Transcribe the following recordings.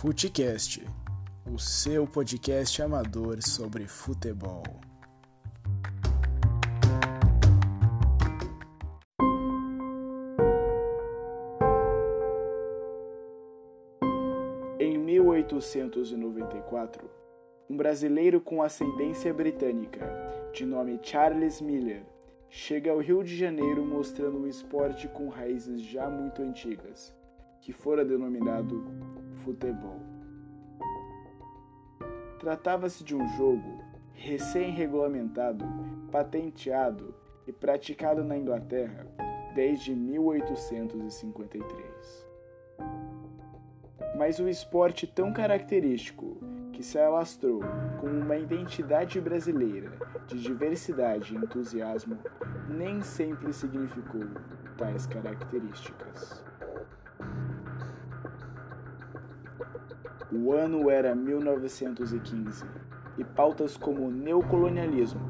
Futecast, o seu podcast amador sobre futebol. Em 1894, um brasileiro com ascendência britânica, de nome Charles Miller, chega ao Rio de Janeiro mostrando um esporte com raízes já muito antigas, que fora denominado futebol. Tratava-se de um jogo recém-regulamentado, patenteado e praticado na Inglaterra desde 1853. Mas o esporte tão característico que se alastrou como uma identidade brasileira de diversidade e entusiasmo nem sempre significou tais características. O ano era 1915 e pautas como neocolonialismo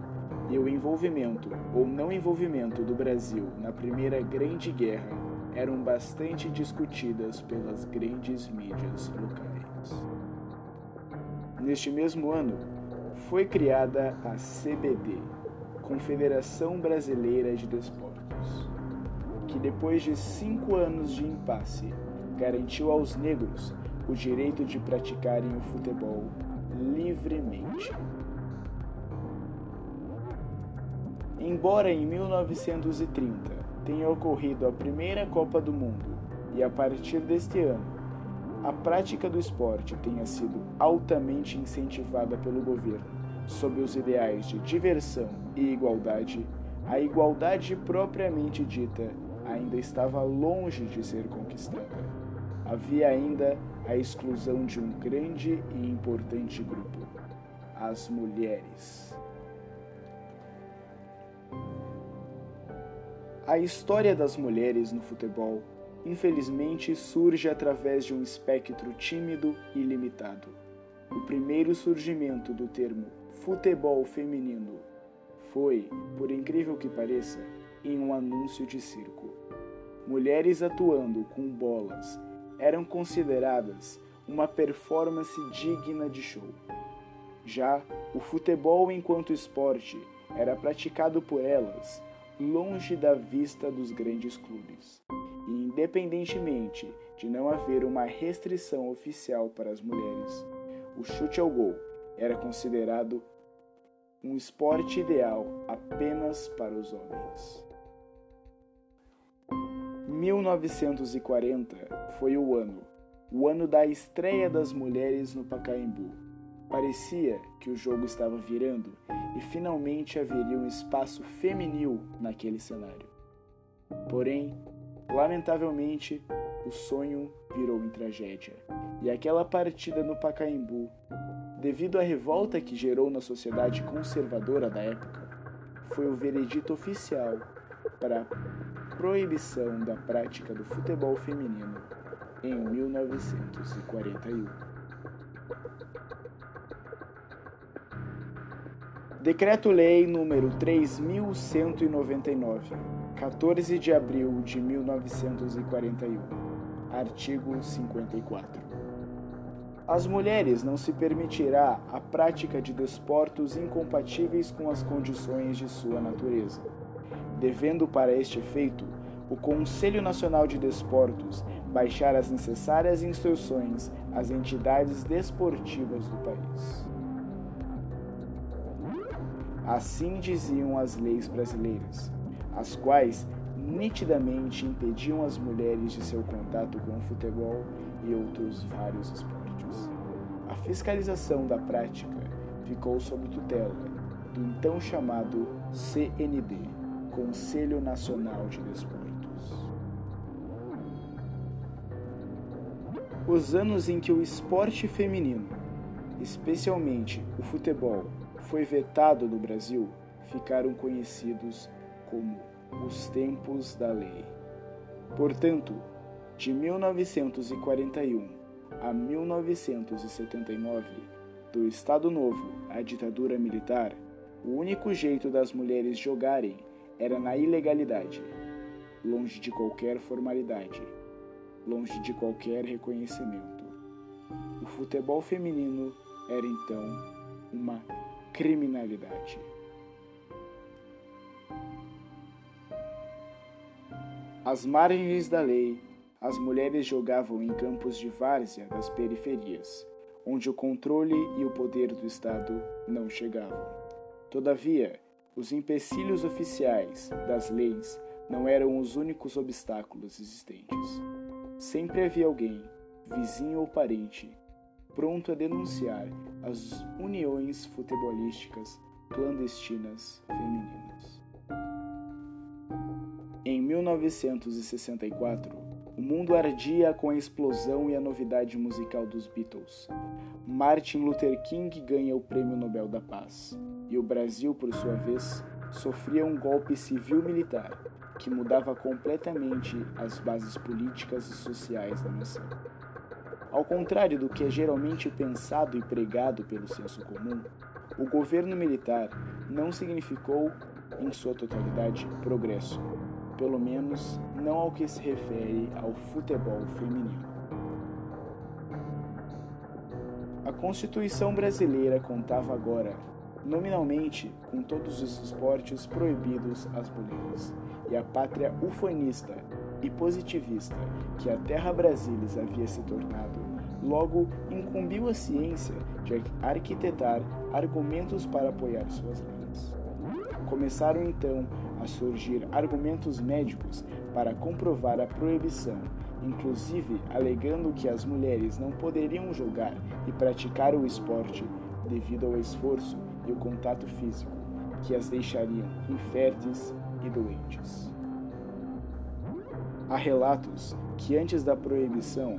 e o envolvimento ou não envolvimento do Brasil na Primeira Grande Guerra eram bastante discutidas pelas grandes mídias locais. Neste mesmo ano, foi criada a CBD, Confederação Brasileira de Desportos, que depois de cinco anos de impasse, garantiu aos negros o direito de praticarem o futebol livremente. Embora em 1930 tenha ocorrido a primeira Copa do Mundo e a partir deste ano a prática do esporte tenha sido altamente incentivada pelo governo sob os ideais de diversão e igualdade, a igualdade propriamente dita ainda estava longe de ser conquistada. Havia ainda a exclusão de um grande e importante grupo, as mulheres. A história das mulheres no futebol infelizmente surge através de um espectro tímido e limitado. O primeiro surgimento do termo futebol feminino foi, por incrível que pareça, em um anúncio de circo. Mulheres atuando com bolas eram consideradas uma performance digna de show. Já o futebol enquanto esporte era praticado por elas longe da vista dos grandes clubes e independentemente de não haver uma restrição oficial para as mulheres, o chute ao gol era considerado um esporte ideal apenas para os homens. 1940 foi o ano, o ano da estreia das mulheres no Pacaembu. Parecia que o jogo estava virando e finalmente haveria um espaço feminil naquele cenário. Porém, Lamentavelmente, o sonho virou em tragédia, e aquela partida no Pacaembu, devido à revolta que gerou na sociedade conservadora da época, foi o veredito oficial para proibição da prática do futebol feminino em 1941. Decreto-Lei número 3199 14 de abril de 1941. Artigo 54. As mulheres não se permitirá a prática de desportos incompatíveis com as condições de sua natureza, devendo para este efeito o Conselho Nacional de Desportos baixar as necessárias instruções às entidades desportivas do país. Assim diziam as leis brasileiras as quais nitidamente impediam as mulheres de seu contato com o futebol e outros vários esportes. A fiscalização da prática ficou sob tutela do então chamado CND, Conselho Nacional de Desportos. Os anos em que o esporte feminino, especialmente o futebol, foi vetado no Brasil ficaram conhecidos como os tempos da lei. Portanto, de 1941 a 1979, do Estado Novo à ditadura militar, o único jeito das mulheres jogarem era na ilegalidade, longe de qualquer formalidade, longe de qualquer reconhecimento. O futebol feminino era então uma criminalidade. Às margens da lei, as mulheres jogavam em campos de várzea das periferias, onde o controle e o poder do Estado não chegavam. Todavia, os empecilhos oficiais das leis não eram os únicos obstáculos existentes. Sempre havia alguém, vizinho ou parente, pronto a denunciar as uniões futebolísticas clandestinas femininas. Em 1964, o mundo ardia com a explosão e a novidade musical dos Beatles. Martin Luther King ganha o Prêmio Nobel da Paz, e o Brasil, por sua vez, sofria um golpe civil-militar que mudava completamente as bases políticas e sociais da nação. Ao contrário do que é geralmente pensado e pregado pelo senso comum, o governo militar não significou, em sua totalidade, progresso, pelo menos não ao que se refere ao futebol feminino. A Constituição brasileira contava agora, nominalmente, com todos os esportes proibidos às mulheres, e a pátria ufanista e positivista que a Terra Brasilis havia se tornado, logo incumbiu a ciência de arquitetar argumentos para apoiar suas leis. Começaram então a surgir argumentos médicos para comprovar a proibição, inclusive alegando que as mulheres não poderiam jogar e praticar o esporte devido ao esforço e o contato físico, que as deixariam inférteis e doentes. Há relatos que antes da proibição,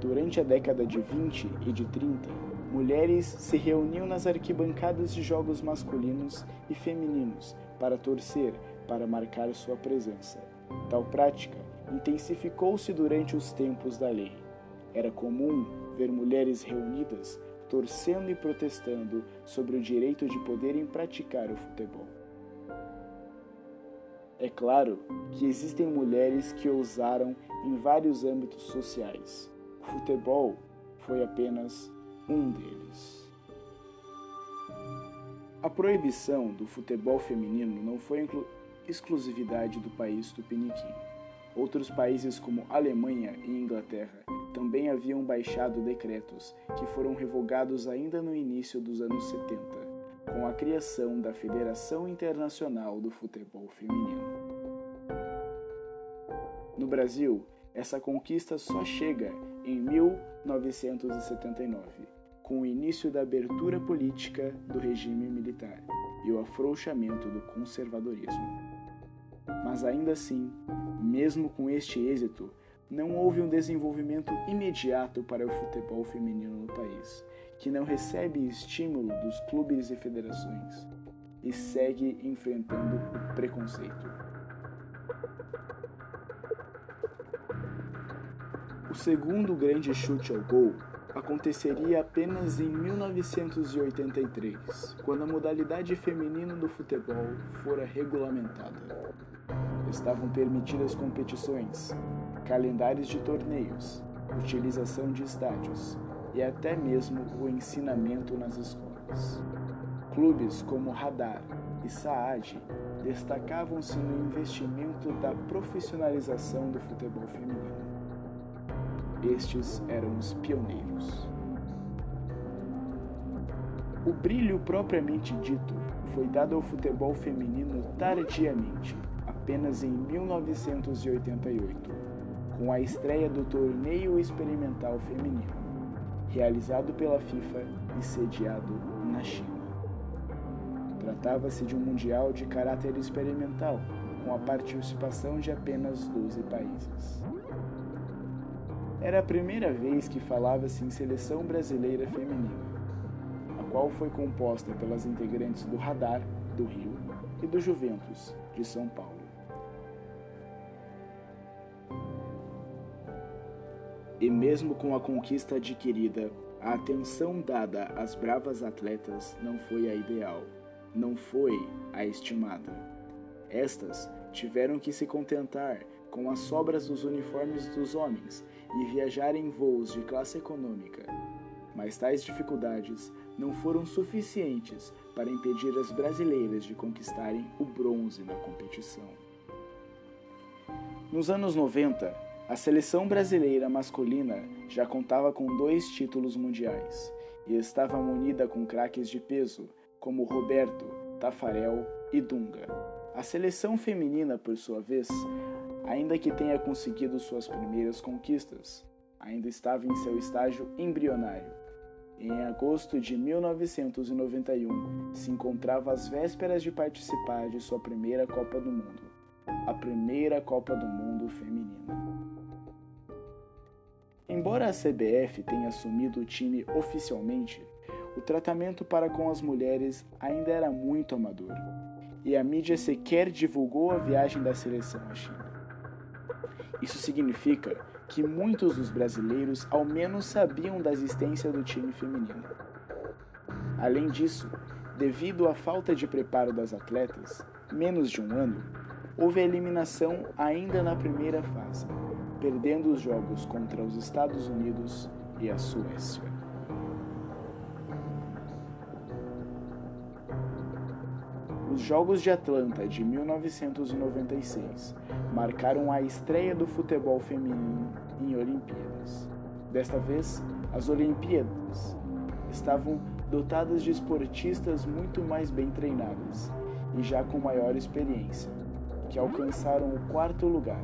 durante a década de 20 e de 30, mulheres se reuniam nas arquibancadas de jogos masculinos e femininos para torcer, para marcar sua presença. Tal prática intensificou-se durante os tempos da lei. Era comum ver mulheres reunidas torcendo e protestando sobre o direito de poderem praticar o futebol. É claro que existem mulheres que ousaram em vários âmbitos sociais. O futebol foi apenas um deles. A proibição do futebol feminino não foi exclusividade do país tupiniquim. Outros países como Alemanha e Inglaterra também haviam baixado decretos que foram revogados ainda no início dos anos 70, com a criação da Federação Internacional do Futebol Feminino. No Brasil, essa conquista só chega em 1979, com o início da abertura política do regime militar e o afrouxamento do conservadorismo. Mas ainda assim, mesmo com este êxito, não houve um desenvolvimento imediato para o futebol feminino no país, que não recebe estímulo dos clubes e federações e segue enfrentando o preconceito. O segundo grande chute ao gol aconteceria apenas em 1983, quando a modalidade feminina do futebol fora regulamentada. Estavam permitidas competições, calendários de torneios, utilização de estádios e até mesmo o ensinamento nas escolas. Clubes como Radar e Saad destacavam-se no investimento da profissionalização do futebol feminino. Estes eram os pioneiros. O brilho propriamente dito foi dado ao futebol feminino tardiamente, apenas em 1988, com a estreia do Torneio Experimental Feminino, realizado pela FIFA e sediado na China. Tratava-se de um mundial de caráter experimental, com a participação de apenas 12 países. Era a primeira vez que falava-se em seleção brasileira feminina, a qual foi composta pelas integrantes do Radar, do Rio, e do Juventus, de São Paulo. E mesmo com a conquista adquirida, a atenção dada às bravas atletas não foi a ideal, não foi a estimada. Estas tiveram que se contentar com as sobras dos uniformes dos homens e viajar em voos de classe econômica. Mas tais dificuldades não foram suficientes para impedir as brasileiras de conquistarem o bronze na competição. Nos anos 90, a seleção brasileira masculina já contava com dois títulos mundiais e estava munida com craques de peso como Roberto, Tafarel e Dunga. A seleção feminina, por sua vez, ainda que tenha conseguido suas primeiras conquistas, ainda estava em seu estágio embrionário em agosto de 1991, se encontrava às vésperas de participar de sua primeira Copa do Mundo, a primeira Copa do Mundo Embora a CBF tenha assumido o time oficialmente, o tratamento para com as mulheres ainda era muito amador, e a mídia sequer divulgou a viagem da seleção à China. Isso significa que muitos dos brasileiros ao menos sabiam da existência do time feminino. Além disso, devido à falta de preparo das atletas, menos de um ano, houve a eliminação ainda na primeira fase, perdendo os jogos contra os Estados Unidos e a Suécia. Os Jogos de Atlanta de 1996 marcaram a estreia do futebol feminino em Olimpíadas. Desta vez, as Olimpíadas estavam dotadas de esportistas muito mais bem treinadas e já com maior experiência, que alcançaram o quarto lugar,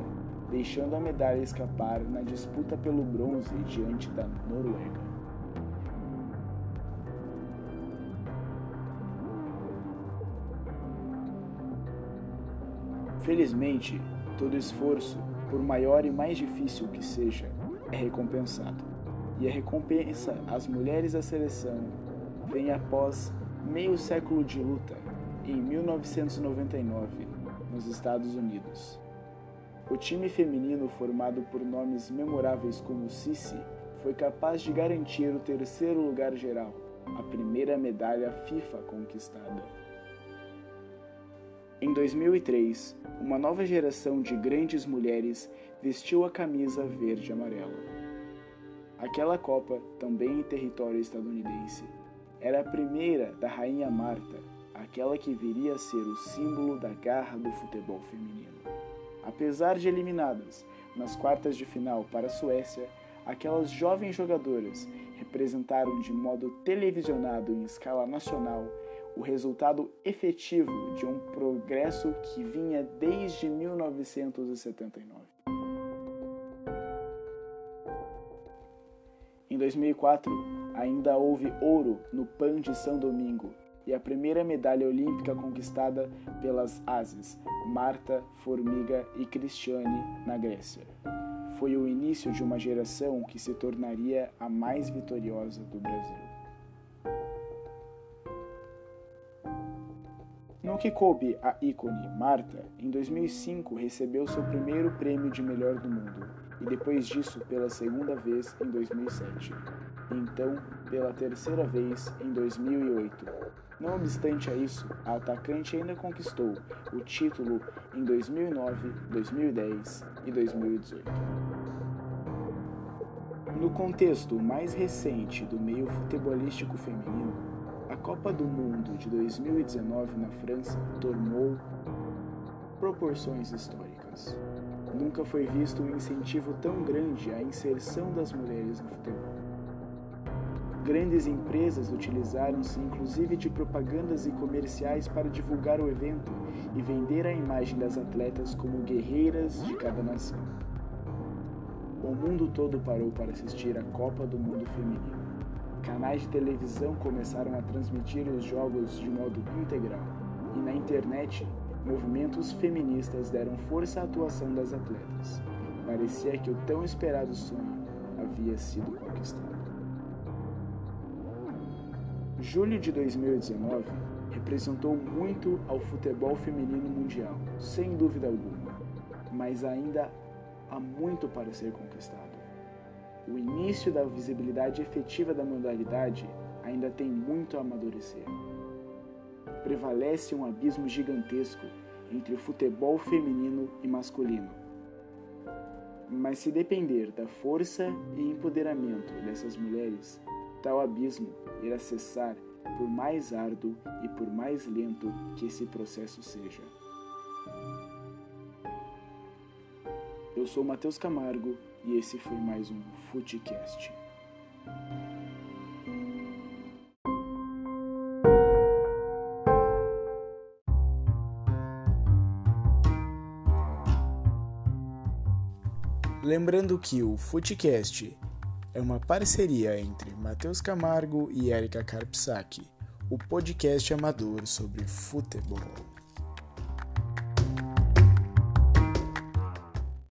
deixando a medalha escapar na disputa pelo bronze diante da Noruega. Felizmente, todo esforço, por maior e mais difícil que seja, é recompensado. E a recompensa às mulheres da seleção vem após meio século de luta, em 1999, nos Estados Unidos. O time feminino, formado por nomes memoráveis como Cici, foi capaz de garantir o terceiro lugar geral, a primeira medalha FIFA conquistada. Em 2003, uma nova geração de grandes mulheres vestiu a camisa verde e amarela. Aquela Copa, também em território estadunidense, era a primeira da Rainha Marta, aquela que viria a ser o símbolo da garra do futebol feminino. Apesar de eliminadas nas quartas de final para a Suécia, aquelas jovens jogadoras representaram de modo televisionado em escala nacional o resultado efetivo de um progresso que vinha desde 1979. Em 2004, ainda houve ouro no PAN de São Domingo e a primeira medalha olímpica conquistada pelas Ases, Marta, Formiga e Cristiane, na Grécia. Foi o início de uma geração que se tornaria a mais vitoriosa do Brasil. No que coube a ícone Marta, em 2005 recebeu seu primeiro prêmio de melhor do mundo, e depois disso pela segunda vez em 2007, e então pela terceira vez em 2008. Não obstante a isso, a atacante ainda conquistou o título em 2009, 2010 e 2018. No contexto mais recente do meio futebolístico feminino, a Copa do Mundo de 2019 na França tomou proporções históricas. Nunca foi visto um incentivo tão grande à inserção das mulheres no futebol. Grandes empresas utilizaram-se inclusive de propagandas e comerciais para divulgar o evento e vender a imagem das atletas como guerreiras de cada nação. O mundo todo parou para assistir à Copa do Mundo Feminino. Canais de televisão começaram a transmitir os jogos de modo integral, e na internet, movimentos feministas deram força à atuação das atletas. Parecia que o tão esperado sonho havia sido conquistado. Julho de 2019 representou muito ao futebol feminino mundial, sem dúvida alguma, mas ainda há muito para ser conquistado o início da visibilidade efetiva da modalidade ainda tem muito a amadurecer. Prevalece um abismo gigantesco entre o futebol feminino e masculino. Mas se depender da força e empoderamento dessas mulheres, tal abismo irá cessar por mais árduo e por mais lento que esse processo seja. Eu sou Matheus Camargo e esse foi mais um Footcast. Lembrando que o Footcast é uma parceria entre Matheus Camargo e Erika Karpsaki, o podcast amador sobre futebol.